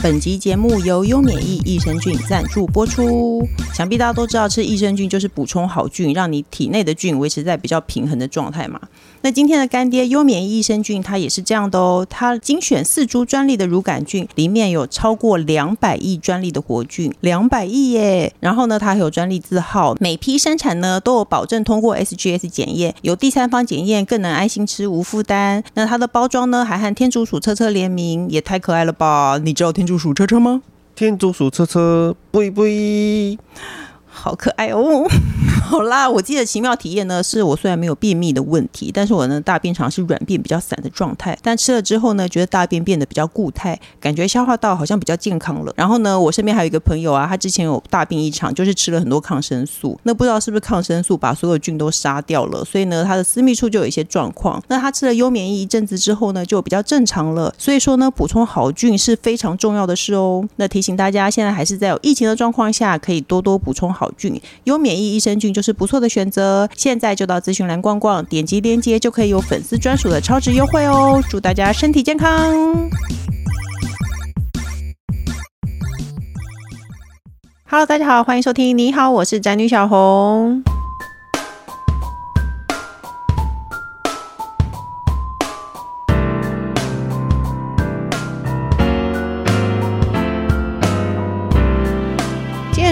本集节目由优免疫益生菌赞助播出。想必大家都知道，吃益生菌就是补充好菌，让你体内的菌维持在比较平衡的状态嘛。那今天的干爹优免益生菌，它也是这样的哦。它精选四株专利的乳杆菌，里面有超过两百亿专利的活菌，两百亿耶。然后呢，它还有专利字号，每批生产呢都有保证通过 SGS 检验，有第三方检验，更能安心吃，无负担。那它的包装呢，还和天竺鼠车车联名，也太可爱了吧！你知道天竺鼠车车吗？天竺鼠车车，不不。好可爱哦！好啦，我记得奇妙体验呢，是我虽然没有便秘的问题，但是我呢大便肠是软便比较散的状态。但吃了之后呢，觉得大便变得比较固态，感觉消化道好像比较健康了。然后呢，我身边还有一个朋友啊，他之前有大病一场，就是吃了很多抗生素，那不知道是不是抗生素把所有菌都杀掉了，所以呢，他的私密处就有一些状况。那他吃了优免疫一阵子之后呢，就比较正常了。所以说呢，补充好菌是非常重要的事哦。那提醒大家，现在还是在有疫情的状况下，可以多多补充好。菌有免疫益生菌就是不错的选择，现在就到资讯栏逛逛，点击链接就可以有粉丝专属的超值优惠哦！祝大家身体健康。Hello，大家好，欢迎收听。你好，我是宅女小红。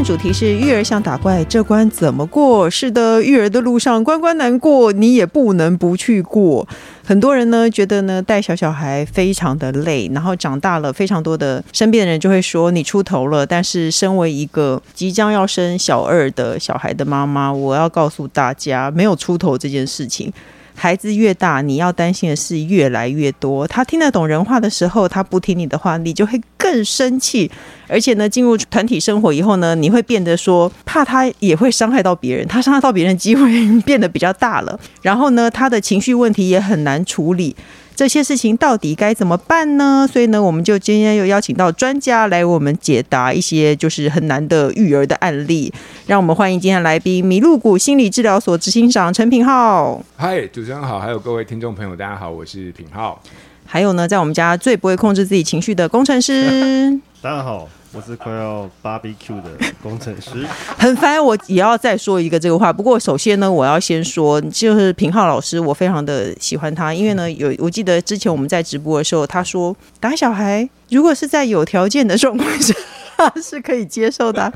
主题是育儿像打怪，这关怎么过？是的，育儿的路上关关难过，你也不能不去过。很多人呢觉得呢带小小孩非常的累，然后长大了，非常多的身边的人就会说你出头了。但是身为一个即将要生小二的小孩的妈妈，我要告诉大家，没有出头这件事情。孩子越大，你要担心的事越来越多。他听得懂人话的时候，他不听你的话，你就会更生气。而且呢，进入团体生活以后呢，你会变得说怕他也会伤害到别人，他伤害到别人机会变得比较大了。然后呢，他的情绪问题也很难处理。这些事情到底该怎么办呢？所以呢，我们就今天又邀请到专家来为我们解答一些就是很难的育儿的案例。让我们欢迎今天来宾——麋鹿谷心理治疗所执行长陈品浩。嗨，主持人好，还有各位听众朋友，大家好，我是品浩。还有呢，在我们家最不会控制自己情绪的工程师。大家好。我是快要 barbecue 的工程师，很烦。我也要再说一个这个话，不过首先呢，我要先说，就是平浩老师，我非常的喜欢他，因为呢，有我记得之前我们在直播的时候，他说打小孩如果是在有条件的状况下 是可以接受的。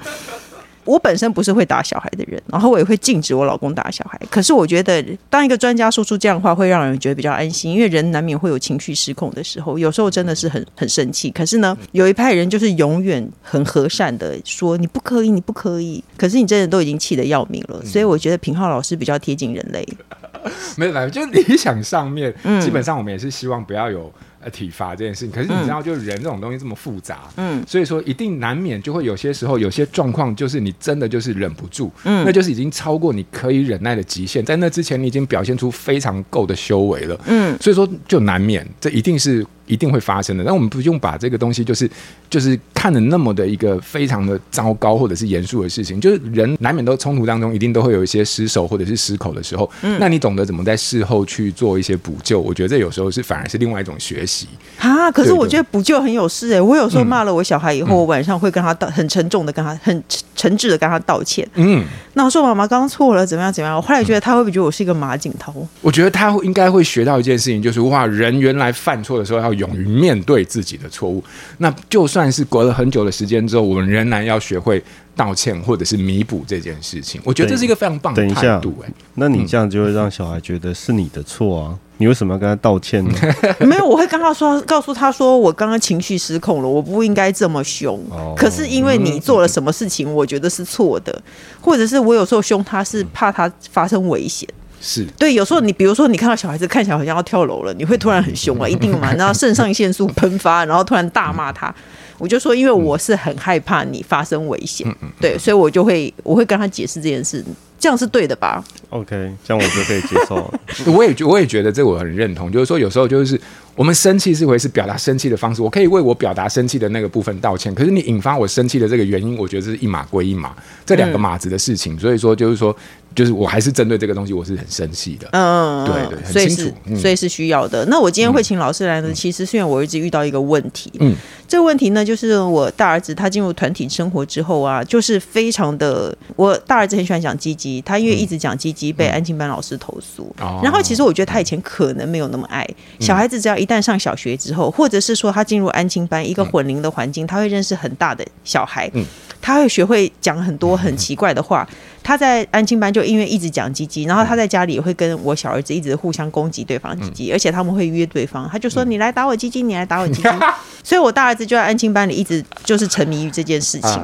我本身不是会打小孩的人，然后我也会禁止我老公打小孩。可是我觉得，当一个专家说出这样的话，会让人觉得比较安心，因为人难免会有情绪失控的时候，有时候真的是很很生气。可是呢，有一派人就是永远很和善的说你不可以，你不可以。可是你真的都已经气得要命了，所以我觉得平浩老师比较贴近人类。没有，就理想上面，基本上我们也是希望不要有。呃，体罚这件事情，可是你知道，就人这种东西这么复杂，嗯，所以说一定难免就会有些时候，有些状况就是你真的就是忍不住，嗯，那就是已经超过你可以忍耐的极限，在那之前你已经表现出非常够的修为了，嗯，所以说就难免，这一定是。一定会发生的，但我们不用把这个东西就是就是看的那么的一个非常的糟糕或者是严肃的事情，就是人难免都冲突当中一定都会有一些失手或者是失口的时候，嗯，那你懂得怎么在事后去做一些补救，我觉得这有时候是反而是另外一种学习啊。可是我觉得补救很有事哎、欸，我有时候骂了我小孩以后，嗯、我晚上会跟他道很沉重的跟他很诚挚的跟他道歉，嗯，那我说妈妈刚刚错了，怎么样怎么样？我后来觉得他会不会觉得我是一个马景涛？我觉得他应该会学到一件事情，就是哇，人原来犯错的时候要。勇于面对自己的错误，那就算是隔了很久的时间之后，我们仍然要学会道歉或者是弥补这件事情。我觉得这是一个非常棒的态度。哎，那你这样就会让小孩觉得是你的错啊？你为什么要跟他道歉呢？没有，我会跟他说，告诉他说，我刚刚情绪失控了，我不应该这么凶。哦，可是因为你做了什么事情，我觉得是错的，或者是我有时候凶他是怕他发生危险。是对，有时候你比如说你看到小孩子看起来好像要跳楼了，你会突然很凶啊，一定嘛，然后肾上腺素喷发，然后突然大骂他。我就说，因为我是很害怕你发生危险，对，所以我就会我会跟他解释这件事，这样是对的吧？OK，这样我就可以接受。我也我也觉得这我很认同，就是说有时候就是我们生气是会是表达生气的方式，我可以为我表达生气的那个部分道歉。可是你引发我生气的这个原因，我觉得是一码归一码，这两个码子的事情。嗯、所以说，就是说。就是我还是针对这个东西，我是很生气的。嗯，对对，很清楚，所以是，所以是需要的。那我今天会请老师来呢，嗯、其实是因为我儿子遇到一个问题。嗯，这个问题呢，就是我大儿子他进入团体生活之后啊，就是非常的，我大儿子很喜欢讲鸡鸡，他因为一直讲鸡鸡被安亲班老师投诉。嗯、然后其实我觉得他以前可能没有那么爱、嗯、小孩子，只要一旦上小学之后，或者是说他进入安亲班一个混龄的环境，他会认识很大的小孩，嗯，他会学会讲很多很奇怪的话。他在安亲班就因为一直讲鸡鸡，然后他在家里也会跟我小儿子一直互相攻击对方鸡鸡，而且他们会约对方，他就说你来打我鸡鸡，你来打我鸡鸡，所以我大儿子就在安亲班里一直就是沉迷于这件事情，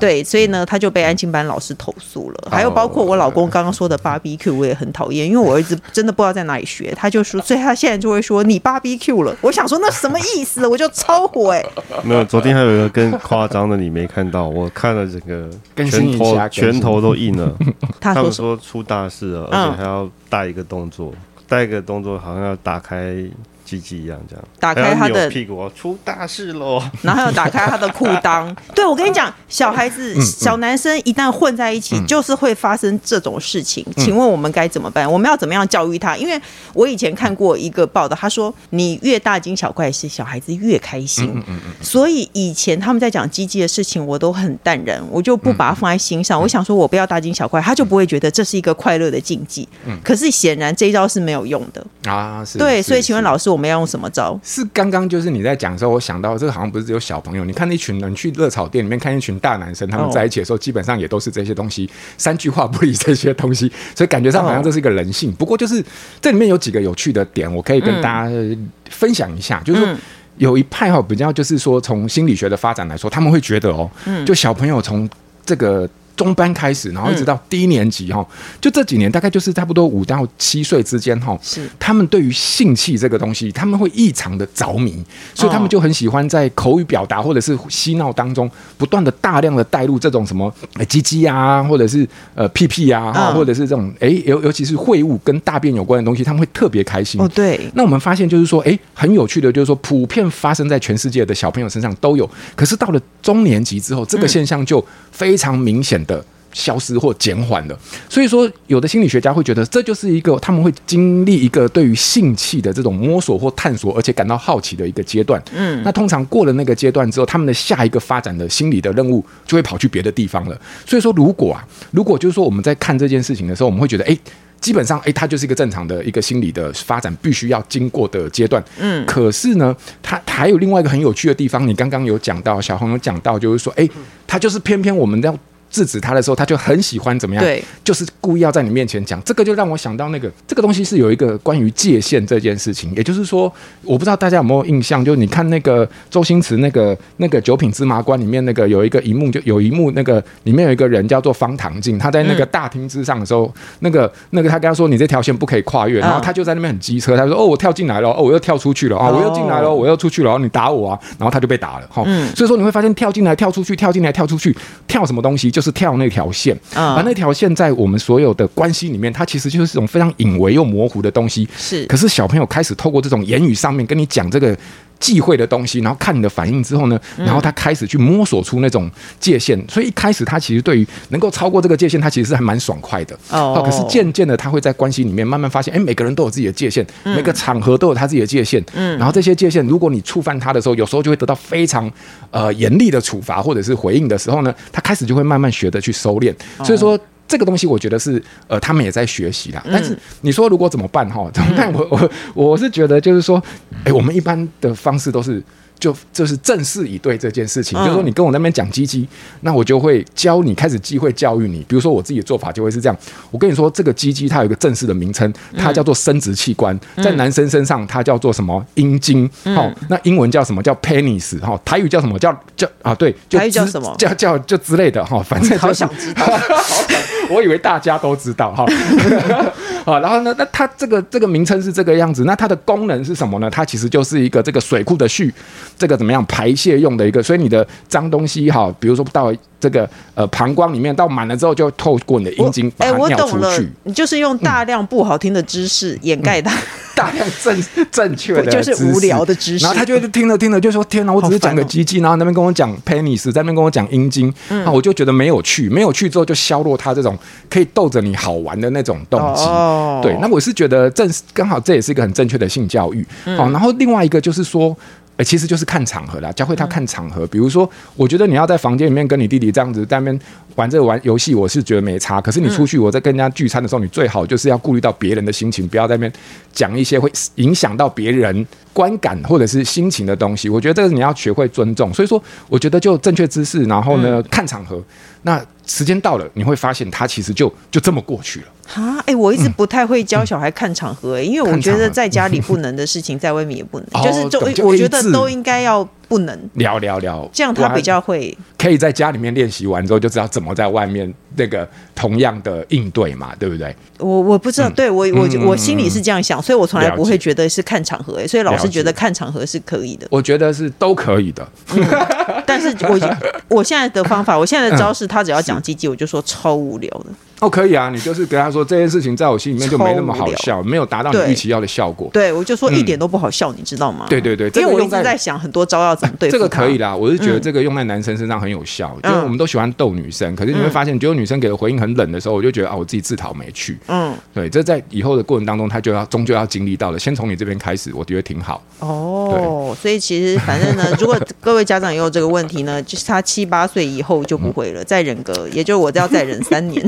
对，所以呢他就被安亲班老师投诉了，还有包括我老公刚刚说的 BBQ 我也很讨厌，因为我儿子真的不知道在哪里学，他就说，所以他现在就会说你 BBQ 了，我想说那什么意思，我就超火哎，没有，昨天还有一个更夸张的你没看到，我看了整个拳头拳头都硬。他们说出大事了，而且还要带一个动作，带一个动作好像要打开。鸡鸡一样，这样打开他的屁股，出大事喽！然后要打开他的裤裆。对，我跟你讲，小孩子、小男生一旦混在一起，就是会发生这种事情。请问我们该怎么办？我们要怎么样教育他？因为我以前看过一个报道，他说你越大惊小怪，是小孩子越开心。所以以前他们在讲鸡鸡的事情，我都很淡然，我就不把它放在心上。我想说，我不要大惊小怪，他就不会觉得这是一个快乐的禁忌。可是显然这一招是没有用的啊！对，所以请问老师。我们要用什么招？是刚刚就是你在讲的时候，我想到这个好像不是只有小朋友。你看那群人去热炒店里面看一群大男生，他们在一起的时候，基本上也都是这些东西，三句话不离这些东西，所以感觉上好像这是一个人性。不过就是这里面有几个有趣的点，我可以跟大家分享一下。就是有一派哈，比较就是说从心理学的发展来说，他们会觉得哦，就小朋友从这个。中班开始，然后一直到低年级哈，嗯、就这几年大概就是差不多五到七岁之间哈，是他们对于性器这个东西，他们会异常的着迷，所以他们就很喜欢在口语表达或者是嬉闹当中，不断的大量的带入这种什么鸡鸡啊，或者是呃屁屁啊，嗯、或者是这种哎尤尤其是秽物跟大便有关的东西，他们会特别开心。哦，对。那我们发现就是说，哎，很有趣的，就是说普遍发生在全世界的小朋友身上都有，可是到了中年级之后，这个现象就非常明显。的消失或减缓了，所以说有的心理学家会觉得这就是一个他们会经历一个对于性器的这种摸索或探索，而且感到好奇的一个阶段。嗯，那通常过了那个阶段之后，他们的下一个发展的心理的任务就会跑去别的地方了。所以说，如果啊，如果就是说我们在看这件事情的时候，我们会觉得，哎，基本上，哎，它就是一个正常的一个心理的发展必须要经过的阶段。嗯，可是呢，它还有另外一个很有趣的地方，你刚刚有讲到，小红有讲到，就是说，哎，它就是偏偏我们要。制止他的时候，他就很喜欢怎么样？对，就是故意要在你面前讲这个，就让我想到那个这个东西是有一个关于界限这件事情。也就是说，我不知道大家有没有印象，就你看那个周星驰那个那个九品芝麻官里面那个有一个一幕，就有一幕那个里面有一个人叫做方唐镜，他在那个大厅之上的时候，嗯、那个那个他跟他说你这条线不可以跨越，然后他就在那边很机车，他说哦我跳进来了，哦我又跳出去了啊，我又进来了，我又出去了，然后你打我啊，然后他就被打了哈。嗯、所以说你会发现跳进来跳出去跳进来跳出去跳什么东西，就是跳那条线。线，而那条线在我们所有的关系里面，它其实就是一种非常隐微又模糊的东西。是，可是小朋友开始透过这种言语上面跟你讲这个忌讳的东西，然后看你的反应之后呢，然后他开始去摸索出那种界限。所以一开始他其实对于能够超过这个界限，他其实是还蛮爽快的。哦，可是渐渐的他会在关系里面慢慢发现，哎，每个人都有自己的界限，每个场合都有他自己的界限。嗯，然后这些界限，如果你触犯他的时候，有时候就会得到非常呃严厉的处罚或者是回应的时候呢，他开始就会慢慢学着去收敛。所以说。这个东西我觉得是呃，他们也在学习啦。但是你说如果怎么办哈？怎么办？我我我是觉得就是说，哎，我们一般的方式都是。就就是正视以对这件事情，嗯、就是说你跟我那边讲鸡鸡，那我就会教你开始机会教育你。比如说我自己的做法就会是这样，我跟你说这个鸡鸡它有一个正式的名称，它叫做生殖器官，嗯、在男生身上它叫做什么？阴茎，好、嗯，那英文叫什么？叫 penis 哈，台语叫什么？叫叫啊对，就台语叫什么？叫叫就之类的哈，反正、就是、好想知道，好想，我以为大家都知道哈。啊，然后呢，那它这个这个名称是这个样子，那它的功能是什么呢？它其实就是一个这个水库的蓄，这个怎么样排泄用的一个，所以你的脏东西哈，比如说到。这个呃膀胱里面到满了之后，就透过你的阴茎把它尿出去。你就是用大量不好听的知识掩盖它，嗯、大量正正确的就是无聊的知识。然后他就听着听着就说：“天哪，我只是讲个鸡鸡。哦”然后那边跟我讲 penis，在那边跟我讲阴茎，那、嗯、我就觉得没有趣，没有趣之后就削弱他这种可以逗着你好玩的那种动机。哦、对，那我是觉得正刚好这也是一个很正确的性教育。好、嗯，然后另外一个就是说。哎，其实就是看场合啦，教会他看场合。比如说，我觉得你要在房间里面跟你弟弟这样子在那边玩这个玩游戏，我是觉得没差。可是你出去，我在跟人家聚餐的时候，你最好就是要顾虑到别人的心情，不要在那边讲一些会影响到别人观感或者是心情的东西。我觉得这个你要学会尊重。所以说，我觉得就正确姿势，然后呢，看场合。那时间到了，你会发现他其实就就这么过去了。啊，哎、欸，我一直不太会教小孩看场合、欸，哎、嗯，因为我觉得在家里不能的事情，在外面也不能，就是就我觉得都应该要不能。聊聊聊，这样他比较会可以在家里面练习完之后就知道怎么在外面那个同样的应对嘛，对不对？我我不知道，嗯、对我我我心里是这样想，所以我从来不会觉得是看场合、欸，哎，所以老师觉得看场合是可以的，我觉得是都可以的。嗯、但是我 我现在的方法，我现在的招式，他只要讲鸡鸡，我就说超无聊的。哦，可以啊，你就是跟他说这件事情，在我心里面就没那么好笑，没有达到你预期要的效果。对，我就说一点都不好笑，嗯、你知道吗？对对对，因为我一直在想很多招要怎么对。这个可以啦，我是觉得这个用在男生身上很有效，嗯、就是我们都喜欢逗女生，可是你会发现，只有女生给的回应很冷的时候，我就觉得啊，我自己自讨没趣。嗯，对，这在以后的过程当中，他就要终究要经历到了。先从你这边开始，我觉得挺好。哦，所以其实反正呢，如果 各位家长也有这个问题呢，就是他七八岁以后就不会了，再忍个，也就我要再忍三年。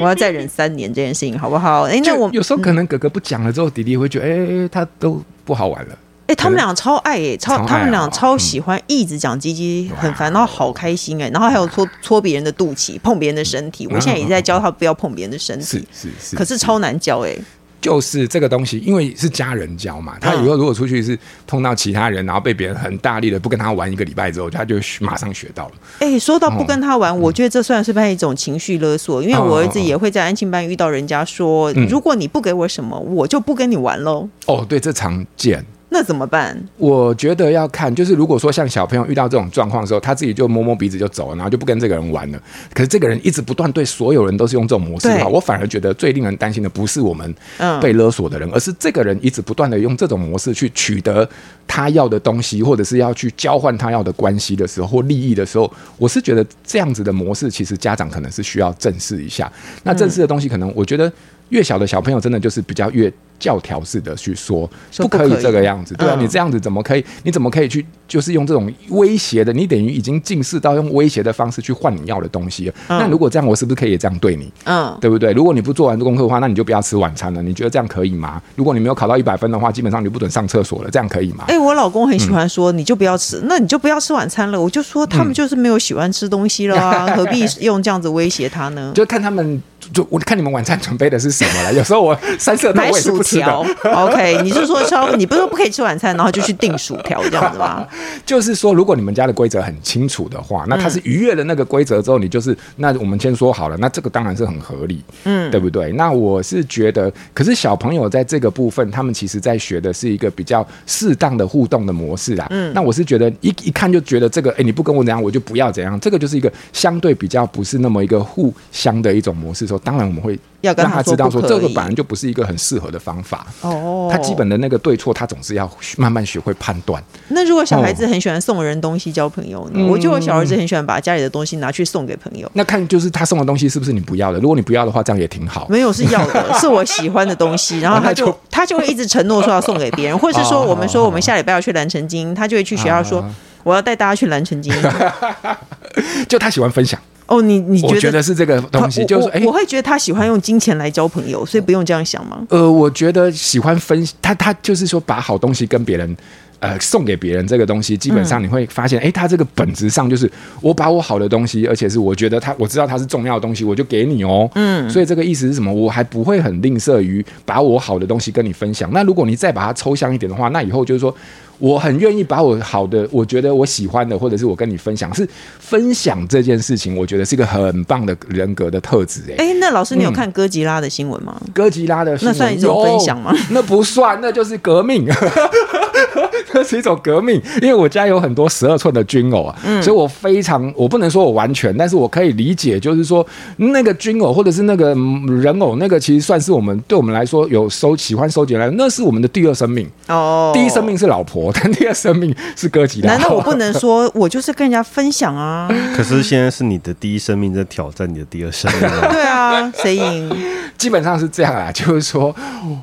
我要再忍三年这件事情，好不好？哎、欸，那我有时候可能哥哥不讲了之后，弟弟会觉得，哎、欸，他都不好玩了。哎、欸，他们俩超爱、欸，超，超他们俩超喜欢，一直讲鸡鸡，很烦，然后好开心哎、欸，然后还有搓搓别人的肚脐，碰别人的身体。我现在也在教他不要碰别人的身体，是是是，可是超难教哎、欸。就是这个东西，因为是家人教嘛，他以后如果出去是碰到其他人，然后被别人很大力的不跟他玩一个礼拜之后，他就马上学到了。哎、欸，说到不跟他玩，哦、我觉得这算是不是一种情绪勒索？因为我儿子也会在安亲班遇到人家说，哦、如果你不给我什么，我就不跟你玩喽。哦，对，这常见。那怎么办？我觉得要看，就是如果说像小朋友遇到这种状况的时候，他自己就摸摸鼻子就走了，然后就不跟这个人玩了。可是这个人一直不断对所有人都是用这种模式的话，我反而觉得最令人担心的不是我们被勒索的人，而是这个人一直不断的用这种模式去取得他要的东西，或者是要去交换他要的关系的时候或利益的时候，我是觉得这样子的模式，其实家长可能是需要正视一下。那正视的东西，可能我觉得越小的小朋友真的就是比较越。教条式的去说，不可以这个样子，对啊，你这样子怎么可以？你怎么可以去，就是用这种威胁的？你等于已经近视到用威胁的方式去换你要的东西。那如果这样，我是不是可以这样对你？嗯，对不对？如果你不做完功课的话，那你就不要吃晚餐了。你觉得这样可以吗？如果你没有考到一百分的话，基本上你不准上厕所了。这样可以吗？哎，我老公很喜欢说，你就不要吃，那你就不要吃晚餐了。我就说他们就是没有喜欢吃东西了啊，何必用这样子威胁他呢？就看他们。就我看你们晚餐准备的是什么了？有时候我三色豆我也是不吃的。薯条，OK？你是说超？你不是说不可以吃晚餐，然后就去订薯条这样子吗？就是说，如果你们家的规则很清楚的话，那他是逾越了那个规则之后，你就是那我们先说好了，那这个当然是很合理，嗯，对不对？那我是觉得，可是小朋友在这个部分，他们其实在学的是一个比较适当的互动的模式啊。嗯，那我是觉得一一看就觉得这个，哎，你不跟我怎样，我就不要怎样，这个就是一个相对比较不是那么一个互相的一种模式。说当然我们会。要跟他知道说，这个本来就不是一个很适合的方法。哦，他基本的那个对错，他总是要慢慢学会判断。那如果小孩子很喜欢送人东西交朋友呢？我就我小儿子很喜欢把家里的东西拿去送给朋友。那看就是他送的东西是不是你不要的？如果你不要的话，这样也挺好。没有是要的，是我喜欢的东西。然后他就他就会一直承诺说要送给别人，或者是说我们说我们下礼拜要去蓝城精，他就会去学校说我要带大家去蓝城精。就他喜欢分享。哦，你你觉得，觉得是这个东西，就是哎，我会觉得他喜欢用金钱来交朋友，所以不用这样想吗？呃，我觉得喜欢分，他他就是说把好东西跟别人，呃，送给别人这个东西，基本上你会发现，哎、嗯，他这个本质上就是我把我好的东西，而且是我觉得他我知道他是重要的东西，我就给你哦。嗯，所以这个意思是什么？我还不会很吝啬于把我好的东西跟你分享。那如果你再把它抽象一点的话，那以后就是说。我很愿意把我好的，我觉得我喜欢的，或者是我跟你分享，是分享这件事情，我觉得是一个很棒的人格的特质。哎，哎，那老师，你有看哥吉拉的新闻吗？哥吉拉的新闻那算一种分享吗？那不算，那就是革命。那是一种革命，因为我家有很多十二寸的军偶啊，嗯、所以我非常，我不能说我完全，但是我可以理解，就是说那个军偶或者是那个人偶，那个其实算是我们对我们来说有收喜欢收集来，那是我们的第二生命哦。第一生命是老婆，但第二生命是哥吉拉。难道我不能说 我就是跟人家分享啊？可是现在是你的第一生命在挑战你的第二生命。对啊，谁赢？基本上是这样啊，就是说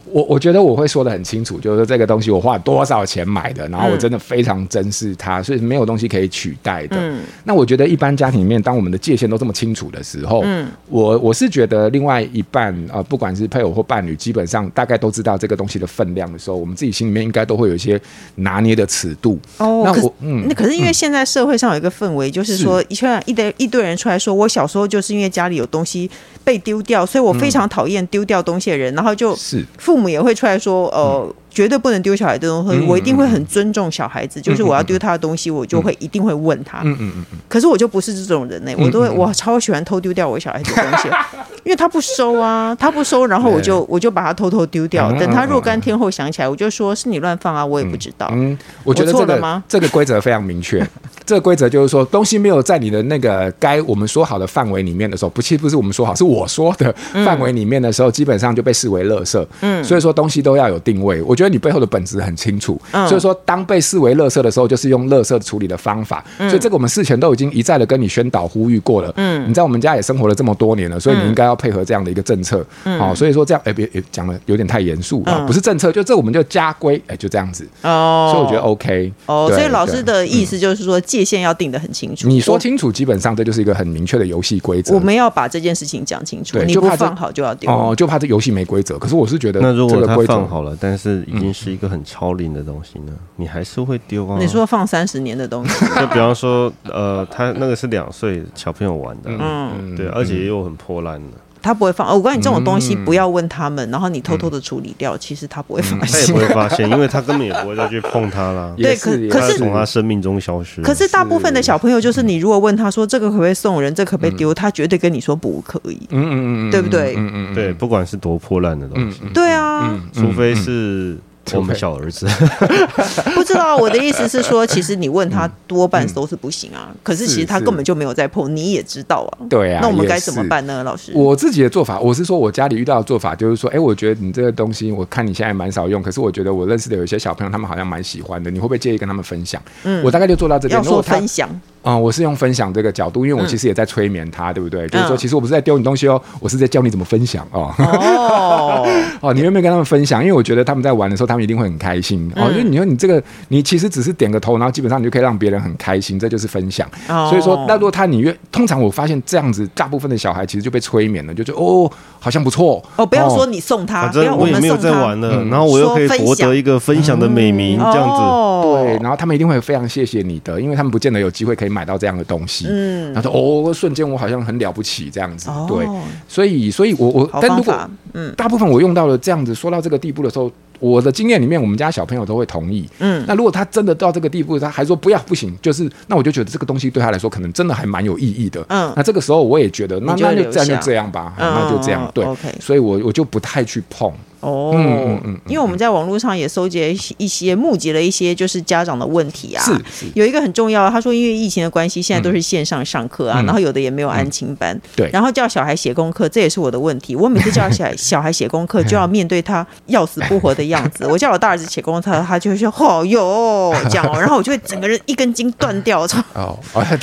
我我觉得我会说的很清楚，就是说这个东西我花了多少钱买的，然后我真的非常珍视它，所以没有东西可以取代的。嗯、那我觉得一般家庭里面，当我们的界限都这么清楚的时候，嗯、我我是觉得另外一半呃，不管是配偶或伴侣，基本上大概都知道这个东西的分量的时候，我们自己心里面应该都会有一些拿捏的尺度。哦，那我嗯，那可是因为现在社会上有一个氛围，就是说一圈一堆一堆人出来说，我小时候就是因为家里有东西被丢掉，所以我非常讨厌丢掉东西的人，然后就是父母也会出来说，呃。绝对不能丢小孩的东西，我一定会很尊重小孩子。就是我要丢他的东西，我就会一定会问他。嗯嗯嗯。可是我就不是这种人呢，我都会，我超喜欢偷丢掉我小孩子的东西，因为他不收啊，他不收，然后我就我就把他偷偷丢掉。等他若干天后想起来，我就说是你乱放啊，我也不知道。嗯，我觉得这个这个规则非常明确。这个规则就是说，东西没有在你的那个该我们说好的范围里面的时候，不，其实不是我们说好，是我说的范围里面的时候，基本上就被视为垃圾。嗯，所以说东西都要有定位。我觉得你背后的本质很清楚。嗯，所以说当被视为垃圾的时候，就是用垃圾处理的方法。嗯，所以这个我们事前都已经一再的跟你宣导呼吁过了。嗯，你在我们家也生活了这么多年了，所以你应该要配合这样的一个政策。嗯，好，所以说这样，哎，别别讲的有点太严肃啊，不是政策，就这我们就家规，哎，就这样子。哦，所以我觉得 OK。哦，所以老师的意思就是说界限要定得很。清楚，你说清楚，基本上这就是一个很明确的游戏规则。我们要把这件事情讲清楚，你不放好就要丢哦，就怕这游戏没规则。可是我是觉得，那如果他放好了，但是已经是一个很超龄的东西呢，你还是会丢啊？你说放三十年的东西，就比方说，呃，他那个是两岁小朋友玩的，嗯，对，而且又很破烂的。他不会放，哦，我告诉你，这种东西不要问他们，嗯、然后你偷偷的处理掉，嗯、其实他不会发现，他也不会发现，因为他根本也不会再去碰它啦。对，可可是从他生命中消失。可是大部分的小朋友，就是你如果问他说这个可不可以送人，这个、可不可以丢，他绝对跟你说不可以。嗯嗯嗯，对不对？嗯嗯对，不管是多破烂的东西，对啊，除非是。我们小儿子 不知道，我的意思是说，其实你问他多半都是不行啊。可是其实他根本就没有在碰，你也知道啊。对啊，那我们该怎么办呢，老师？我自己的做法，我是说我家里遇到的做法，就是说，哎，我觉得你这个东西，我看你现在蛮少用，可是我觉得我认识的有些小朋友，他们好像蛮喜欢的，你会不会介意跟他们分享？嗯，我大概就做到这边。要说分享。啊、嗯，我是用分享这个角度，因为我其实也在催眠他，嗯、对不对？就是说，其实我不是在丢你东西哦，我是在教你怎么分享哦。哦，哦，你愿不愿意跟他们分享？因为我觉得他们在玩的时候，他们一定会很开心、嗯、哦。因为你说你这个，你其实只是点个头，然后基本上你就可以让别人很开心，这就是分享。哦、所以说，那如果他你愿，通常我发现这样子，大部分的小孩其实就被催眠了，就觉得哦，好像不错哦。不要说你送他，反正我也没有在玩了，然后我又可以博得一个分享的美名，这样子。哦、对，然后他们一定会非常谢谢你的，因为他们不见得有机会可以买到这样的东西。嗯，他说哦，瞬间我好像很了不起这样子，对，所以，所以我我，但如果嗯，大部分我用到了这样子，说到这个地步的时候，我的经验里面，我们家小朋友都会同意，嗯，那如果他真的到这个地步，他还说不要不行，就是那我就觉得这个东西对他来说可能真的还蛮有意义的，嗯，那这个时候我也觉得那那就这样就这样吧，那就这样，对。所以我我就不太去碰。哦，嗯嗯，因为我们在网络上也搜集了一些、募集了一些，就是家长的问题啊。是，有一个很重要，他说因为疫情的关系，现在都是线上上课啊，然后有的也没有安亲班，对，然后叫小孩写功课，这也是我的问题。我每次叫小孩小孩写功课，就要面对他要死不活的样子。我叫我大儿子写功课，他就会说好哟 这样哦，然后我就会整个人一根筋断掉，超哦，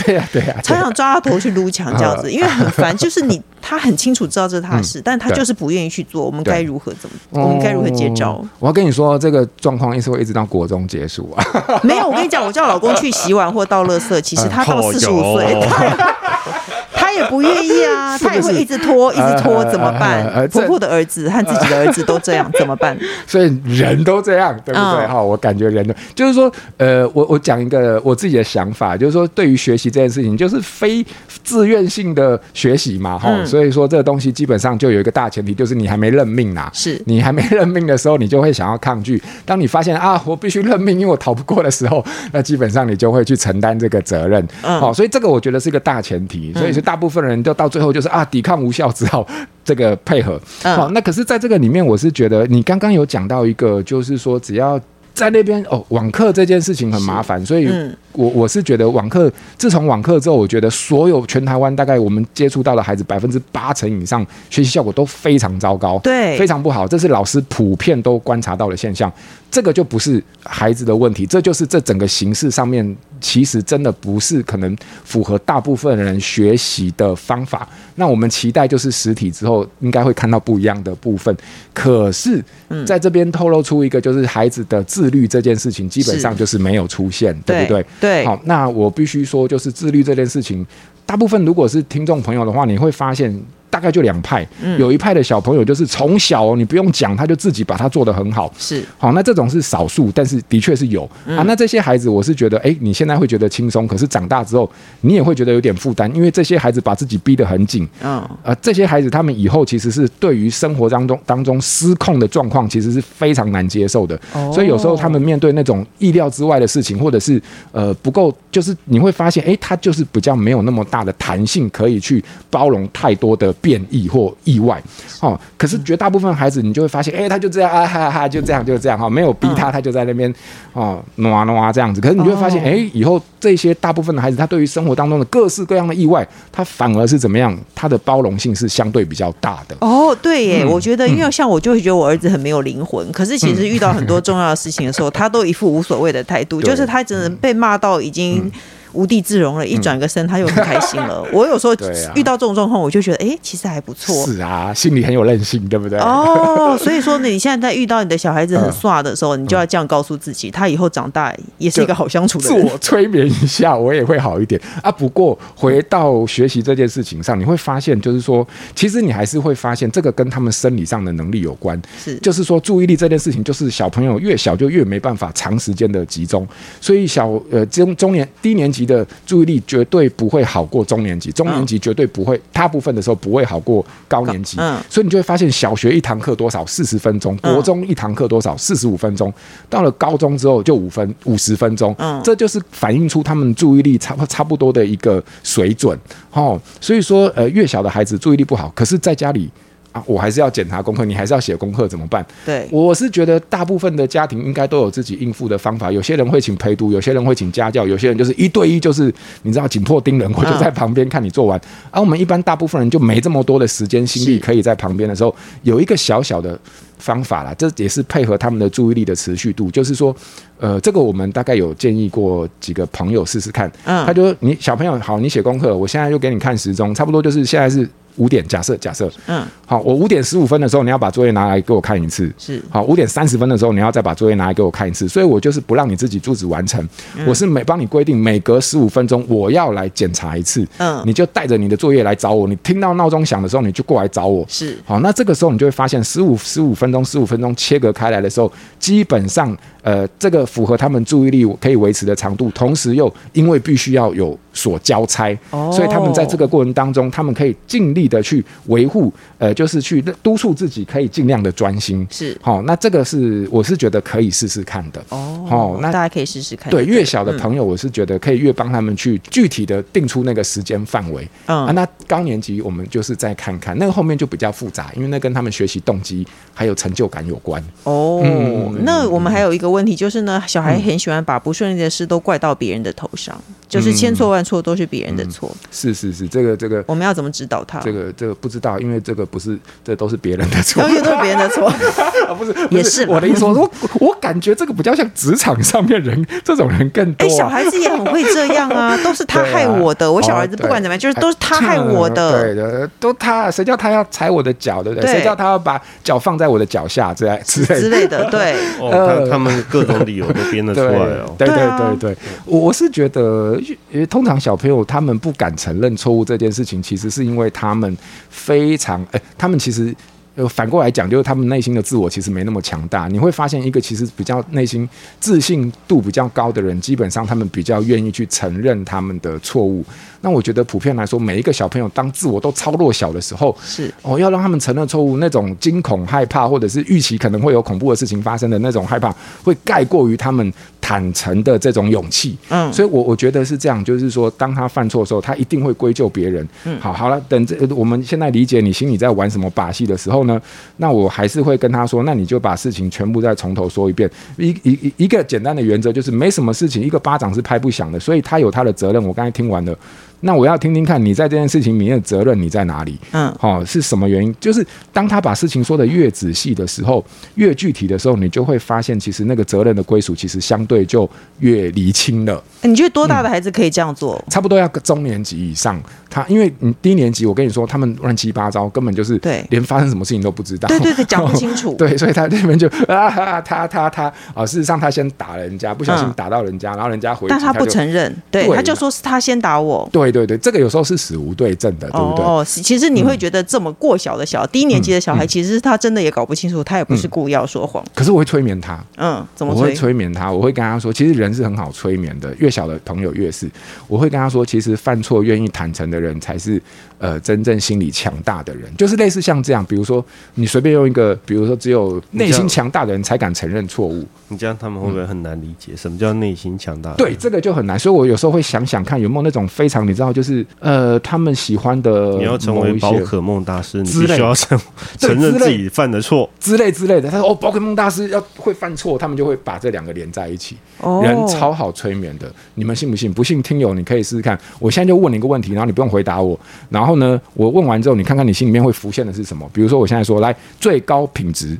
对呀对呀，常常抓他头去撸墙这样子，因为很烦，就是你。他很清楚知道这是他的事，但他就是不愿意去做。我们该如何怎么？我们该如何接招？我要跟你说，这个状况一直会一直到国中结束啊。没有，我跟你讲，我叫老公去洗碗或倒垃圾，其实他到 四十五岁，他 也不愿意啊，他也会一直拖，一直拖，怎么办？婆婆的儿子和自己的儿子都这样，怎么办？所以人都这样，对不对？哈，我感觉人都就是说，呃，我我讲一个我自己的想法，就是说，对于学习这件事情，就是非自愿性的学习嘛，哈，所以说这个东西基本上就有一个大前提，就是你还没认命呐，是你还没认命的时候，你就会想要抗拒。当你发现啊，我必须认命，因为我逃不过的时候，那基本上你就会去承担这个责任。好，所以这个我觉得是一个大前提。所以是大部分人都到最后就是啊，抵抗无效，只好这个配合。好，那可是在这个里面，我是觉得你刚刚有讲到一个，就是说只要。在那边哦，网课这件事情很麻烦，所以我我是觉得网课自从网课之后，我觉得所有全台湾大概我们接触到的孩子百分之八成以上学习效果都非常糟糕，对，非常不好，这是老师普遍都观察到的现象。这个就不是孩子的问题，这就是这整个形式上面其实真的不是可能符合大部分人学习的方法。那我们期待就是实体之后应该会看到不一样的部分。可是在这边透露出一个就是孩子的自律这件事情基本上就是没有出现，对不对？对。好，那我必须说就是自律这件事情，大部分如果是听众朋友的话，你会发现。大概就两派，有一派的小朋友就是从小哦，你不用讲，他就自己把它做得很好。是，好，那这种是少数，但是的确是有啊。那这些孩子，我是觉得，哎，你现在会觉得轻松，可是长大之后，你也会觉得有点负担，因为这些孩子把自己逼得很紧。嗯，呃，这些孩子他们以后其实是对于生活当中当中失控的状况，其实是非常难接受的。所以有时候他们面对那种意料之外的事情，或者是呃不够，就是你会发现，哎，他就是比较没有那么大的弹性，可以去包容太多的变异或意外，哦，可是绝大部分孩子，你就会发现，哎、欸，他就这样，啊哈哈，就这样，就这样，哈，没有逼他，他就在那边，哦，挪啊挪啊这样子。可是你就会发现，哎、欸，以后这些大部分的孩子，他对于生活当中的各式各样的意外，他反而是怎么样？他的包容性是相对比较大的。哦，对耶，嗯、我觉得，因为像我就会觉得我儿子很没有灵魂，嗯、可是其实遇到很多重要的事情的时候，嗯、他都一副无所谓的态度，就是他只能被骂到已经。嗯无地自容了，一转个身，他又很开心了。我有时候遇到这种状况，我就觉得，哎，其实还不错。是啊，心里很有韧性，对不对？哦，所以说呢，你现在在遇到你的小孩子很帅的时候，你就要这样告诉自己，他以后长大也是一个好相处的人。自我催眠一下，我也会好一点啊。不过回到学习这件事情上，你会发现，就是说，其实你还是会发现，这个跟他们生理上的能力有关。是，就是说，注意力这件事情，就是小朋友越小就越没办法长时间的集中，所以小呃中中年低年级的注意力。绝对不会好过中年级，中年级绝对不会，大部分的时候不会好过高年级。嗯，所以你就会发现，小学一堂课多少四十分钟，国中一堂课多少四十五分钟，到了高中之后就五分五十分钟。嗯，这就是反映出他们注意力差差不多的一个水准。哦，所以说，呃，越小的孩子注意力不好，可是在家里。啊，我还是要检查功课，你还是要写功课，怎么办？对，我是觉得大部分的家庭应该都有自己应付的方法。有些人会请陪读，有些人会请家教，有些人就是一对一，就是你知道紧迫盯人，我就在旁边看你做完。而、啊、我们一般大部分人就没这么多的时间心力可以在旁边的时候，有一个小小的方法啦，这也是配合他们的注意力的持续度。就是说，呃，这个我们大概有建议过几个朋友试试看。嗯，他就说你小朋友好，你写功课，我现在就给你看时钟，差不多就是现在是。五点，假设假设，嗯，好，我五点十五分的时候，你要把作业拿来给我看一次，是，好，五点三十分的时候，你要再把作业拿来给我看一次，所以我就是不让你自己住址完成，嗯、我是每帮你规定每隔十五分钟我要来检查一次，嗯，你就带着你的作业来找我，你听到闹钟响的时候你就过来找我，是，好，那这个时候你就会发现十五十五分钟十五分钟切割开来的时候，基本上。呃，这个符合他们注意力可以维持的长度，同时又因为必须要有所交差，哦、所以他们在这个过程当中，他们可以尽力的去维护，呃，就是去督促自己可以尽量的专心。是，好、哦，那这个是我是觉得可以试试看的。哦，哦，那大家可以试试看。对，越小的朋友，我是觉得可以越帮他们去具体的定出那个时间范围。嗯，啊，那高年级我们就是再看看，那个后面就比较复杂，因为那跟他们学习动机还有成就感有关。哦，嗯、那我们还有一个问题。就是呢，小孩很喜欢把不顺利的事都怪到别人的头上，嗯、就是千错万错都是别人的错、嗯。是是是，这个这个，我们要怎么指导他？这个这个不知道，因为这个不是，这都是别人的错，都是别人的错 啊！不是，也是我的意思说，我我感觉这个比较像职场上面人这种人更多、啊。哎、欸，小孩子也很会这样啊，都是他害我的。啊、我小孩子不管怎么样，就是都是他害我的。对的，都他，谁叫他要踩我的脚，对不对？谁叫他要把脚放在我的脚下，这样之类之类的。对，哦，他他们各种理由都编得出来哦。对对对对，我我是觉得因为，通常小朋友他们不敢承认错误这件事情，其实是因为他们非常，哎，他们其实。呃，反过来讲，就是他们内心的自我其实没那么强大。你会发现，一个其实比较内心自信度比较高的人，基本上他们比较愿意去承认他们的错误。那我觉得普遍来说，每一个小朋友当自我都超弱小的时候，是哦，要让他们承认错误，那种惊恐害怕，或者是预期可能会有恐怖的事情发生的那种害怕，会盖过于他们坦诚的这种勇气。嗯，所以我我觉得是这样，就是说，当他犯错的时候，他一定会归咎别人。嗯，好，好了，等这我们现在理解你心里在玩什么把戏的时候呢。那我还是会跟他说，那你就把事情全部再从头说一遍。一一一一个简单的原则就是，没什么事情一个巴掌是拍不响的，所以他有他的责任。我刚才听完了。那我要听听看你在这件事情里面的责任你在哪里？嗯，好、哦，是什么原因？就是当他把事情说的越仔细的时候，越具体的时候，你就会发现，其实那个责任的归属其实相对就越厘清了。你觉得多大的孩子可以这样做？嗯、差不多要中年级以上。他因为你低年级，我跟你说，他们乱七八糟，根本就是对，连发生什么事情都不知道。对对对，讲不清楚。对，所以他这边就 啊，他他他啊，事实上他先打了人家，不小心打到人家，嗯、然后人家回，但他不承认，对他就说是他先打我。对对对对，这个有时候。是死无对证的，对不对？哦，其实你会觉得这么过小的小、嗯、低年级的小孩，其实他真的也搞不清楚，他也不是故意要说谎、嗯。可是我会催眠他，嗯，怎么？我会催眠他，我会跟他说，其实人是很好催眠的，越小的朋友越是。我会跟他说，其实犯错愿意坦诚的人才是。呃，真正心理强大的人，就是类似像这样，比如说你随便用一个，比如说只有内心强大的人才敢承认错误，你这样他们会不会很难理解？什么叫内心强大？对，这个就很难。所以我有时候会想想看，有没有那种非常你知道，就是呃，他们喜欢的，你要成为宝可梦大师，你必须要承承认自己犯的错之类之类的。他说哦，宝可梦大师要会犯错，他们就会把这两个连在一起。哦，人超好催眠的，你们信不信？不信听友你可以试试看。我现在就问你一个问题，然后你不用回答我，然后。然后呢，我问完之后，你看看你心里面会浮现的是什么？比如说，我现在说来最高品质，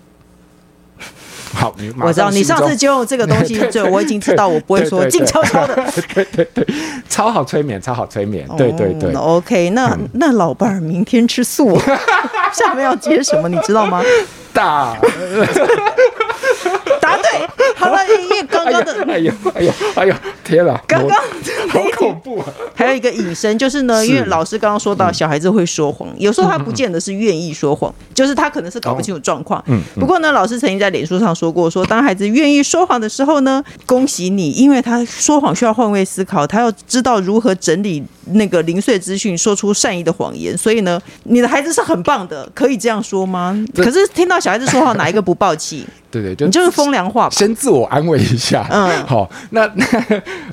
好，我知道你上次就用这个东西，就我已经知道，我不会说静悄悄的，对对对，超好催眠，超好催眠，对对对。OK，那那老伴儿明天吃素，下面要接什么？你知道吗？大。答对，好了，因为刚刚的，哎呦，哎呦，哎呦，天哪，刚刚好恐怖啊！还有一个隐身，就是呢，因为老师刚刚说到，小孩子会说谎，有时候他不见得是愿意说谎，就是他可能是搞不清楚状况。嗯，不过呢，老师曾经在脸书上说过，说当孩子愿意说谎的时候呢，恭喜你，因为他说谎需要换位思考，他要知道如何整理那个零碎资讯，说出善意的谎言。所以呢，你的孩子是很棒的，可以这样说吗？可是听到小孩子说谎，哪一个不爆气？对对，就你就是风凉话，先自我安慰一下。嗯，好，那那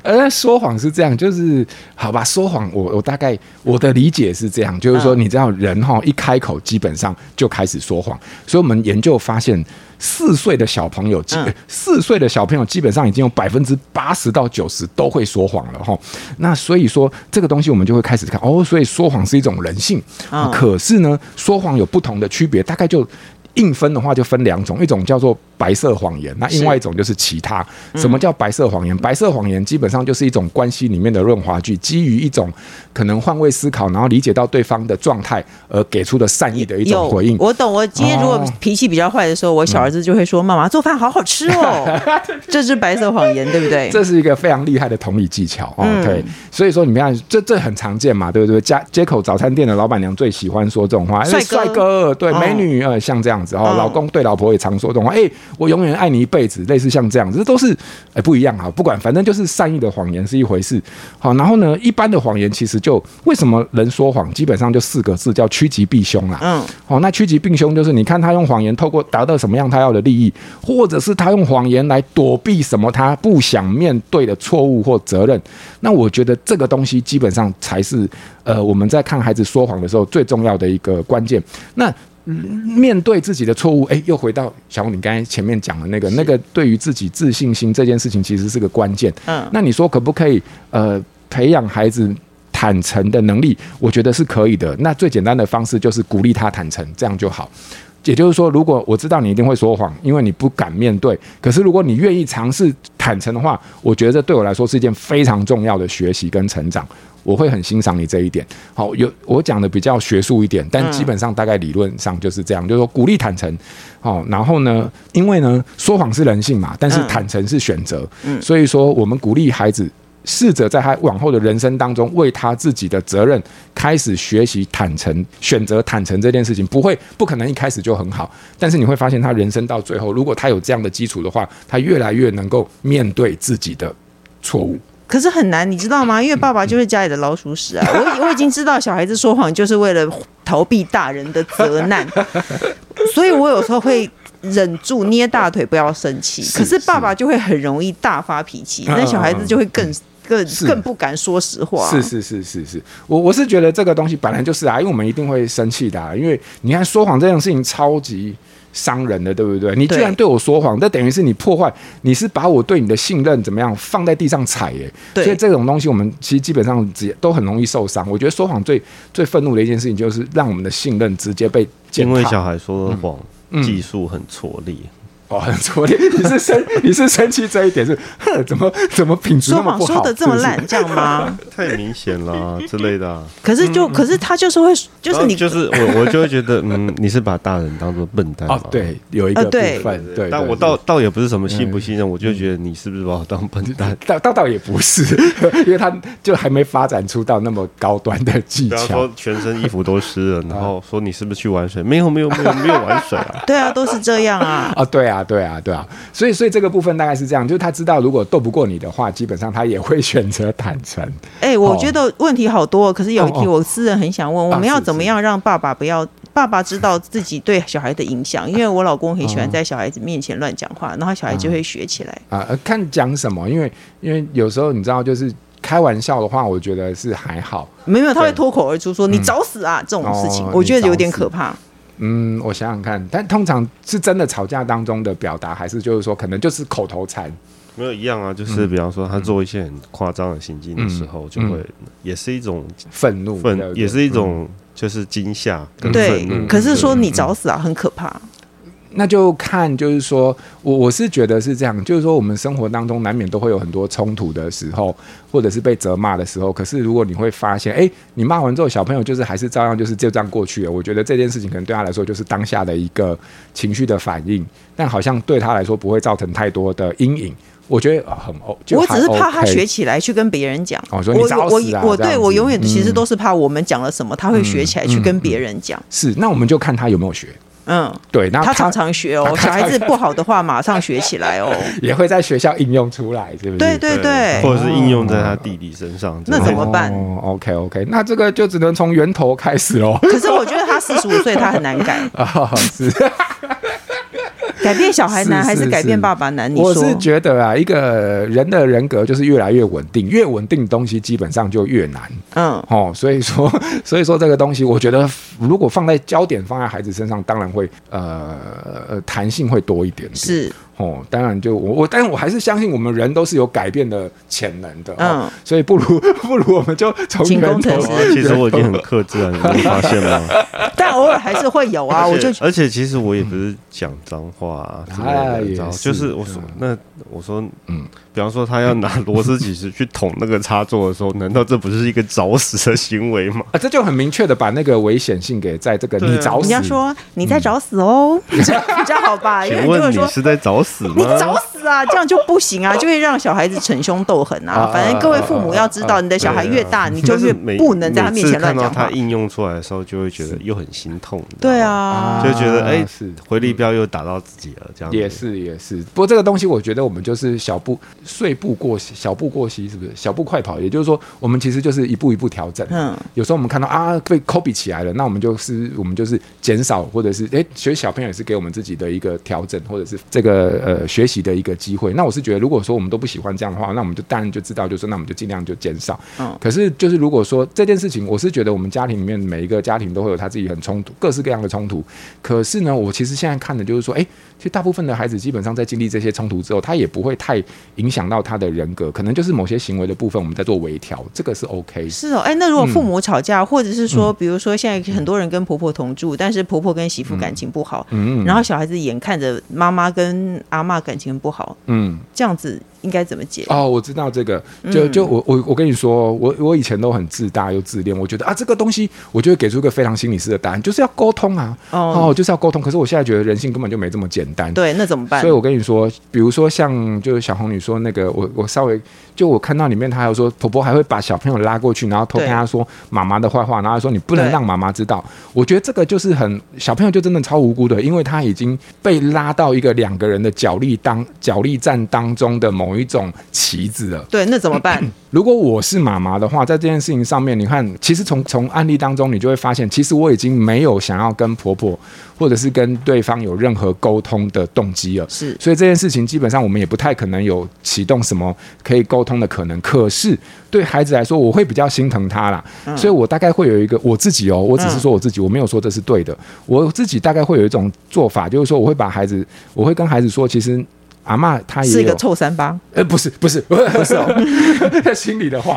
呃，说谎是这样，就是好吧？说谎，我我大概我的理解是这样，就是说，你知道人哈一开口，基本上就开始说谎。所以我们研究发现，四岁的小朋友，四岁的小朋友基本上已经有百分之八十到九十都会说谎了哈。那所以说，这个东西我们就会开始看哦，所以说谎是一种人性。可是呢，说谎有不同的区别，大概就。硬分的话就分两种，一种叫做白色谎言，那另外一种就是其他。什么叫白色谎言？嗯、白色谎言基本上就是一种关系里面的润滑剂，基于一种可能换位思考，然后理解到对方的状态而给出的善意的一种回应。我懂，我今天如果脾气比较坏的时候，哦、我小儿子就会说：“妈妈做饭好好吃哦。”这是白色谎言，对不对？这是一个非常厉害的同理技巧。哦，对。所以说你们看，这这很常见嘛，对不对？家街口早餐店的老板娘最喜欢说这种话：“帅哥，帅哥，对，美女，呃，像这样。”然后老公对老婆也常说这种话，哎、欸，我永远爱你一辈子，类似像这样子，这都是哎、欸、不一样啊。不管，反正就是善意的谎言是一回事。好，然后呢，一般的谎言其实就为什么人说谎，基本上就四个字，叫趋吉避凶啦。嗯，好，那趋吉避凶就是你看他用谎言透过达到什么样他要的利益，或者是他用谎言来躲避什么他不想面对的错误或责任。那我觉得这个东西基本上才是呃我们在看孩子说谎的时候最重要的一个关键。那面对自己的错误，哎，又回到小红你刚才前面讲的那个，那个对于自己自信心这件事情，其实是个关键。嗯，那你说可不可以呃培养孩子坦诚的能力？我觉得是可以的。那最简单的方式就是鼓励他坦诚，这样就好。也就是说，如果我知道你一定会说谎，因为你不敢面对，可是如果你愿意尝试坦诚的话，我觉得这对我来说是一件非常重要的学习跟成长。我会很欣赏你这一点。好，有我讲的比较学术一点，但基本上大概理论上就是这样，就是说鼓励坦诚。好，然后呢，因为呢说谎是人性嘛，但是坦诚是选择。嗯，所以说我们鼓励孩子试着在他往后的人生当中，为他自己的责任开始学习坦诚，选择坦诚这件事情，不会不可能一开始就很好，但是你会发现他人生到最后，如果他有这样的基础的话，他越来越能够面对自己的错误。可是很难，你知道吗？因为爸爸就是家里的老鼠屎啊！我我已经知道小孩子说谎就是为了逃避大人的责难，所以我有时候会忍住捏大腿不要生气。可是爸爸就会很容易大发脾气，那小孩子就会更更更不敢说实话。是是是是是，我我是觉得这个东西本来就是啊，因为我们一定会生气的啊，因为你看说谎这件事情超级。伤人的，对不对？你居然对我说谎，这等于是你破坏，你是把我对你的信任怎么样放在地上踩耶？所以这种东西，我们其实基本上直接都很容易受伤。我觉得说谎最最愤怒的一件事情，就是让我们的信任直接被因为小孩说的谎，嗯、技术很拙劣。哦，很拙劣，你是生你是生气这一点是，哼，怎么怎么品质那么不好？说的这么烂，这样吗？太明显了之类的。可是就可是他就是会，就是你就是我我就会觉得，嗯，你是把大人当做笨蛋哦，对，有一个部分，对。但我倒倒也不是什么信不信任，我就觉得你是不是把我当笨蛋？倒倒倒也不是，因为他就还没发展出到那么高端的技巧。说全身衣服都湿了，然后说你是不是去玩水？没有没有没有没有玩水啊。对啊，都是这样啊。啊，对啊。啊，对啊，对啊，所以，所以这个部分大概是这样，就是他知道，如果斗不过你的话，基本上他也会选择坦诚。哎、欸，我觉得问题好多，可是有一题我私人很想问，哦哦，我们要怎么样让爸爸不要爸爸知道自己对小孩的影响？因为我老公很喜欢在小孩子面前乱讲话，然后小孩就会学起来。啊，看讲什么？因为因为有时候你知道，就是开玩笑的话，我觉得是还好。没有，他会脱口而出说：“你找死啊！”这种事情，我觉得有点可怕。嗯，我想想看，但通常是真的吵架当中的表达，还是就是说，可能就是口头禅？没有一样啊，就是比方说他做一些很夸张的行径的时候，就会也是一种愤怒，愤也是一种就是惊吓跟愤怒。可是说你找死啊，很可怕。那就看，就是说我我是觉得是这样，就是说我们生活当中难免都会有很多冲突的时候，或者是被责骂的时候。可是如果你会发现，哎，你骂完之后，小朋友就是还是照样就是就这样过去了。我觉得这件事情可能对他来说就是当下的一个情绪的反应，但好像对他来说不会造成太多的阴影。我觉得很 O，我只是怕他学起来去跟别人讲。我，说你找死啊！我我对我永远其实都是怕我们讲了什么，他会学起来去跟别人讲。是，那我们就看他有没有学。嗯，对，那他，他常常学哦，小孩子不好的话马上学起来哦，也会在学校应用出来，是不是？对对对，或者是应用在他弟弟身上，那怎么办？哦，OK OK，那这个就只能从源头开始喽。可是我觉得他四十五岁，他很难改啊，是。改变小孩难还是改变爸爸难？我是觉得啊，一个人的人格就是越来越稳定，越稳定的东西基本上就越难。嗯，哦，所以说，所以说这个东西，我觉得如果放在焦点放在孩子身上，当然会呃弹性会多一点点。是。哦，当然就我我，但是我还是相信我们人都是有改变的潜能的，嗯，所以不如 不如我们就从源头。其实我已经很克制了，你没发现吗？但偶尔还是会有啊，我就而且其实我也不是讲脏话啊，就是我说那我说嗯，比方说他要拿螺丝起子去捅那个插座的时候，难道这不是一个找死的行为吗？啊，这就很明确的把那个危险性给在这个你找死，你要说你在找死哦，比 较比较好吧？请问你是在找死？吗你找死啊！这样就不行啊，就会让小孩子逞凶斗狠啊。反正各位父母要知道，你的小孩越大，你就越不能在他面前乱讲话。他应用出来的时候，就会觉得又很心痛。对啊，就觉得哎，是回力镖又打到自己了。这样也是也是。不过这个东西，我觉得我们就是小步碎步过小步过膝，是不是？小步快跑，也就是说，我们其实就是一步一步调整。嗯，有时候我们看到啊被 copy 起来了，那我们就是我们就是减少，或者是哎，其实小朋友也是给我们自己的一个调整，或者是这个。呃，学习的一个机会。那我是觉得，如果说我们都不喜欢这样的话，那我们就当然就知道，就是说，那我们就尽量就减少。嗯。可是，就是如果说这件事情，我是觉得我们家庭里面每一个家庭都会有他自己很冲突、各式各样的冲突。可是呢，我其实现在看的就是说，哎、欸，其实大部分的孩子基本上在经历这些冲突之后，他也不会太影响到他的人格，可能就是某些行为的部分，我们在做微调，这个是 OK。是哦，哎、欸，那如果父母吵架，嗯、或者是说，比如说现在很多人跟婆婆同住，嗯、但是婆婆跟媳妇感情不好，嗯，然后小孩子眼看着妈妈跟阿妈感情不好，嗯，这样子应该怎么解？哦，我知道这个，就就我我我跟你说，我我以前都很自大又自恋，我觉得啊，这个东西我就会给出一个非常心理式的答案，就是要沟通啊，哦，哦，就是要沟通。可是我现在觉得人性根本就没这么简单。对，那怎么办？所以我跟你说，比如说像就是小红你说那个，我我稍微就我看到里面他还有说，婆婆还会把小朋友拉过去，然后偷看他说妈妈的坏话，然后说你不能让妈妈知道。我觉得这个就是很小朋友就真的超无辜的，因为他已经被拉到一个两个人的角力当角力战当中的某一种棋子了。对，那怎么办？如果我是妈妈的话，在这件事情上面，你看，其实从从案例当中，你就会发现，其实我已经没有想要跟婆婆或者是跟对方有任何沟通的动机了。是，所以这件事情基本上我们也不太可能有启动什么可以沟通的可能。可是对孩子来说，我会比较心疼他啦，嗯、所以我大概会有一个我自己哦，我只是说我自己，我没有说这是对的。我自己大概会有一种做法，就是说我会把孩子，我会跟孩子说，其实。阿嬷她也是一个臭三八，呃，不是不是 不是哦，在心里的话，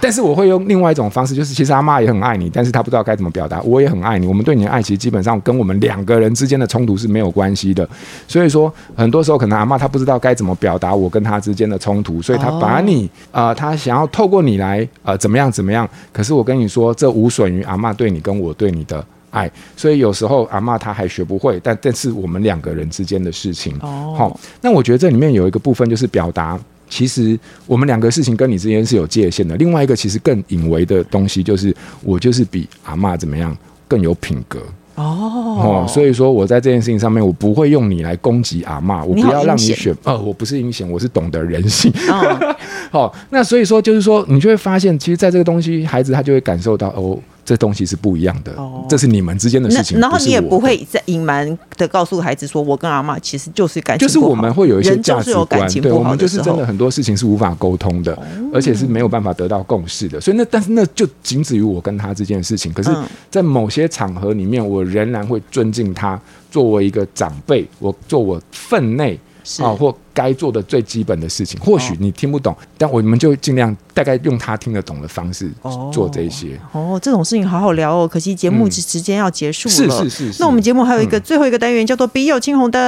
但是我会用另外一种方式，就是其实阿嬷也很爱你，但是她不知道该怎么表达。我也很爱你，我们对你的爱其实基本上跟我们两个人之间的冲突是没有关系的。所以说，很多时候可能阿嬷她不知道该怎么表达我跟她之间的冲突，所以她把你啊，她、呃、想要透过你来呃怎么样怎么样。可是我跟你说，这无损于阿嬷对你跟我对你的。爱，所以有时候阿嬷她还学不会，但这是我们两个人之间的事情。哦，好，那我觉得这里面有一个部分就是表达，其实我们两个事情跟你之间是有界限的。另外一个其实更隐微的东西，就是我就是比阿嬷怎么样更有品格。哦，所以说我在这件事情上面，我不会用你来攻击阿嬷，我不要让你选。呃，我不是阴险，我是懂得人性。哦，好，那所以说就是说，你就会发现，其实在这个东西，孩子他就会感受到哦。这东西是不一样的，哦、这是你们之间的事情。然后你也不会再隐瞒的告诉孩子说，我跟阿妈其实就是感情，就是我们会有一些价值观，对，我们就是真的很多事情是无法沟通的，哦、而且是没有办法得到共识的。所以那但是那就仅止于我跟他之间的事情。可是，在某些场合里面，我仍然会尊敬他，作为一个长辈，我做我分内啊或。该做的最基本的事情，或许你听不懂，哦、但我们就尽量大概用他听得懂的方式做这些。哦，哦，这种事情好好聊哦。可惜节目时间要结束了。是是是，是。那我们节目还有一个最后一个单元，叫做“笔友青红灯”，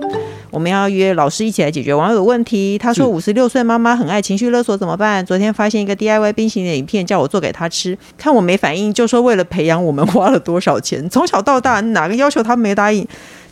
嗯、我们要约老师一起来解决网友的问题。他说：“五十六岁妈妈很爱情绪勒索，怎么办？”昨天发现一个 DIY 冰淇淋的影片，叫我做给他吃，看我没反应，就说为了培养我们花了多少钱。从小到大哪个要求他没答应？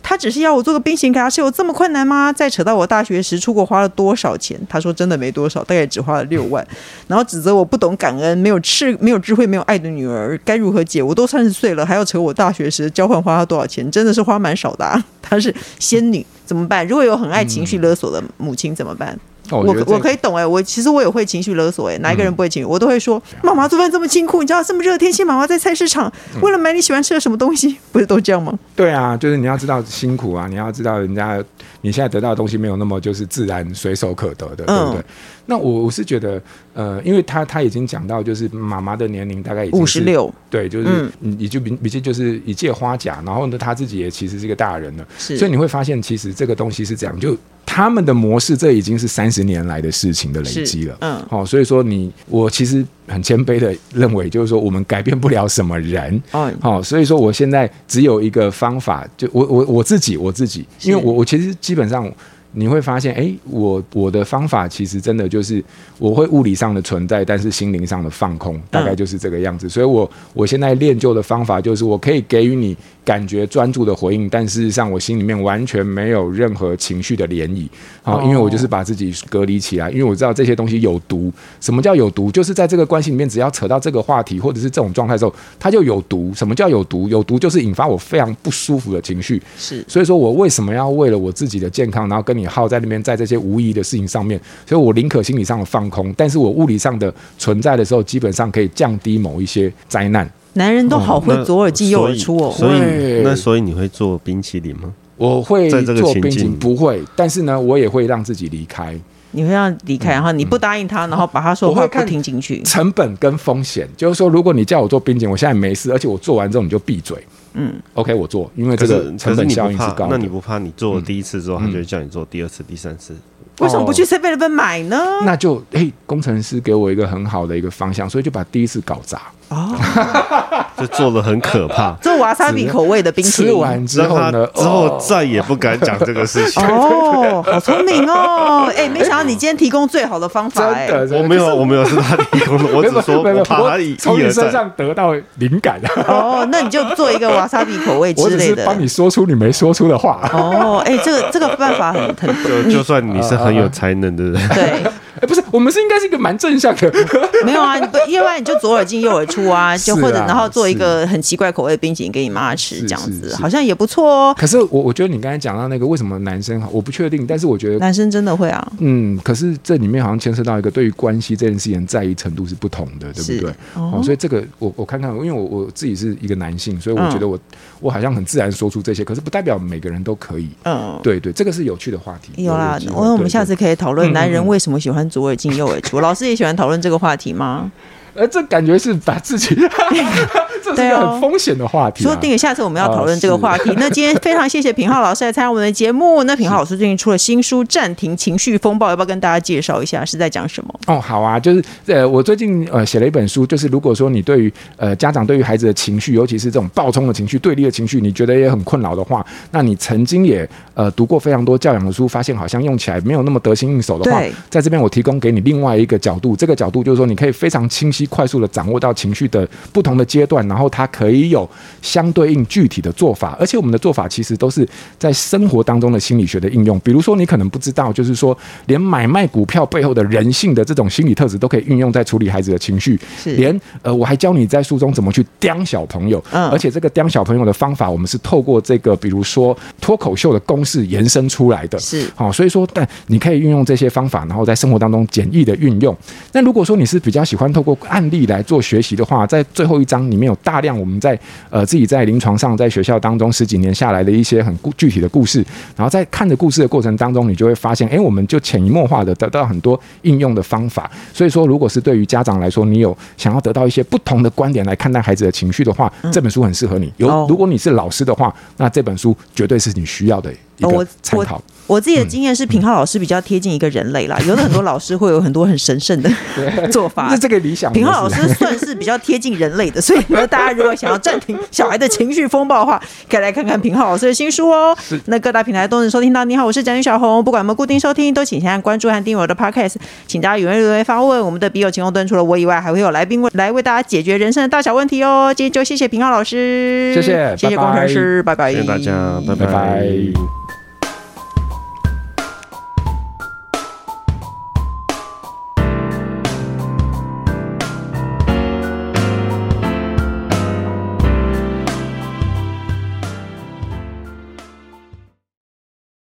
他只是要我做个冰淇淋给他吃，有这么困难吗？再扯到我大学时出国花了多少钱？他说真的没多少，大概只花了六万，然后指责我不懂感恩，没有智没有智慧，没有爱的女儿，该如何解？我都三十岁了，还要扯我大学时交换花了多少钱？真的是花蛮少的啊。她是仙女怎么办？如果有很爱情绪勒索的母亲怎么办？我我，我可以懂哎、欸，我其实我也会情绪勒索哎、欸，哪一个人不会情绪？嗯、我都会说，妈妈做饭这么辛苦，你知道这么热天气，妈妈在菜市场为了买你喜欢吃的什么东西，不是都这样吗？对啊，就是你要知道辛苦啊，你要知道人家你现在得到的东西没有那么就是自然随手可得的，对不对？嗯、那我我是觉得，呃，因为他他已经讲到，就是妈妈的年龄大概已经五十六，对，就是嗯，也就比比就是一介花甲，然后呢，他自己也其实是一个大人了，是，所以你会发现，其实这个东西是这样就。他们的模式，这已经是三十年来的事情的累积了。嗯，好、哦，所以说你我其实很谦卑的认为，就是说我们改变不了什么人。哦，好，所以说我现在只有一个方法，就我我我自己我自己，因为我我其实基本上。你会发现，哎、欸，我我的方法其实真的就是我会物理上的存在，但是心灵上的放空，大概就是这个样子。嗯、所以我我现在练就的方法就是，我可以给予你感觉专注的回应，但事实上我心里面完全没有任何情绪的涟漪。好，因为我就是把自己隔离起来，因为我知道这些东西有毒。什么叫有毒？就是在这个关系里面，只要扯到这个话题或者是这种状态的时候，它就有毒。什么叫有毒？有毒就是引发我非常不舒服的情绪。是，所以说我为什么要为了我自己的健康，然后跟你耗在那边，在这些无意义的事情上面，所以我宁可心理上的放空，但是我物理上的存在的时候，基本上可以降低某一些灾难。男人都好会左耳进右耳出哦，所以那所以你会做冰淇淋吗？我会做冰淇淋，不会，但是呢，我也会让自己离开。你会让离开，然后你不答应他，然后把他说话不听进去。成本跟风险，就是说，如果你叫我做冰淇淋，我现在没事，而且我做完之后你就闭嘴。嗯，OK，我做，因为这个成本效应是高。那你不怕你做了第一次之后，他就会叫你做第二次、第三次？为什么不去 Seven Eleven 买呢？那就嘿，工程师给我一个很好的一个方向，所以就把第一次搞砸。哦，就做的很可怕，做瓦萨比口味的冰淇淋，吃完之后呢，之后再也不敢讲这个事情。哦，好聪明哦！哎，没想到你今天提供最好的方法，哎，我没有，我没有是他提供的，我只说我怕他从你身上得到灵感。哦，那你就做一个瓦萨比口味之类的，帮你说出你没说出的话。哦，哎，这个这个办法很很，就就算你是很有才能的人，对。哎，不是，我们是应该是一个蛮正向的。没有啊，不，要不然你就左耳进右耳出啊，就或者然后做一个很奇怪口味的冰淇淋给你妈吃，这样子好像也不错哦。可是我我觉得你刚才讲到那个为什么男生好，我不确定，但是我觉得男生真的会啊。嗯，可是这里面好像牵涉到一个对于关系这件事情在意程度是不同的，对不对？哦，所以这个我我看看，因为我我自己是一个男性，所以我觉得我我好像很自然说出这些，可是不代表每个人都可以。嗯，对对，这个是有趣的话题。有啦，我我们下次可以讨论男人为什么喜欢左耳进右耳。出老师也喜欢讨论这个话题吗？呃，这感觉是打自己，这是一个很风险的话题，啊。说不定下次我们要讨论这个话题。哦、那今天非常谢谢品浩老师来参加我们的节目。那品浩老师最近出了新书《暂停情绪风暴》，要不要跟大家介绍一下是在讲什么？哦，好啊，就是呃，我最近呃写了一本书，就是如果说你对于呃家长对于孩子的情绪，尤其是这种暴冲的情绪、对立的情绪，你觉得也很困扰的话，那你曾经也呃读过非常多教养的书，发现好像用起来没有那么得心应手的话，在这边我提供给你另外一个角度，这个角度就是说你可以非常清晰、快速的掌握到情绪的不同的阶段，然后它可以有相对应具体的做法，而且我们的做法其实都是在生活当中的心理学的应用。比如说，你可能不知道，就是说，连买卖股票背后的人性的这种心理特质都可以运用在处理孩子的情绪。是，连呃，我还教你在书中怎么去刁小朋友。嗯，而且这个刁小朋友的方法，我们是透过这个，比如说脱口秀的公式延伸出来的。是，好，所以说，但你可以运用这些方法，然后在生活当中简易的运用。那如果说你是比较喜欢透过案例来做学习的话，在最后一章里面有大量我们在呃自己在临床上在学校当中十几年下来的一些很故具体的故事，然后在看着故事的过程当中，你就会发现，哎，我们就潜移默化的得到很多应用的方法。所以说，如果是对于家长来说，你有想要得到一些不同的观点来看待孩子的情绪的话，这本书很适合你。有，如果你是老师的话，那这本书绝对是你需要的一个参考。我自己的经验是，平浩老师比较贴近一个人类啦。有的很多老师会有很多很神圣的 做法，是这个理想。品浩老师算是比较贴近人类的，所以呢，大家如果想要暂停小孩的情绪风暴的话，可以来看看平浩老师的新书哦。那各大平台都能收听到。你好，我是宅女小红。不管我们固定收听，都请先按关注和订阅我的 Podcast。请大家踊跃留言发问。我们的笔友青红灯除了我以外，还会有来宾来为大家解决人生的大小问题哦。今天就谢谢平浩老师，谢谢，谢谢工程师，拜拜，谢谢大家，拜拜。拜拜。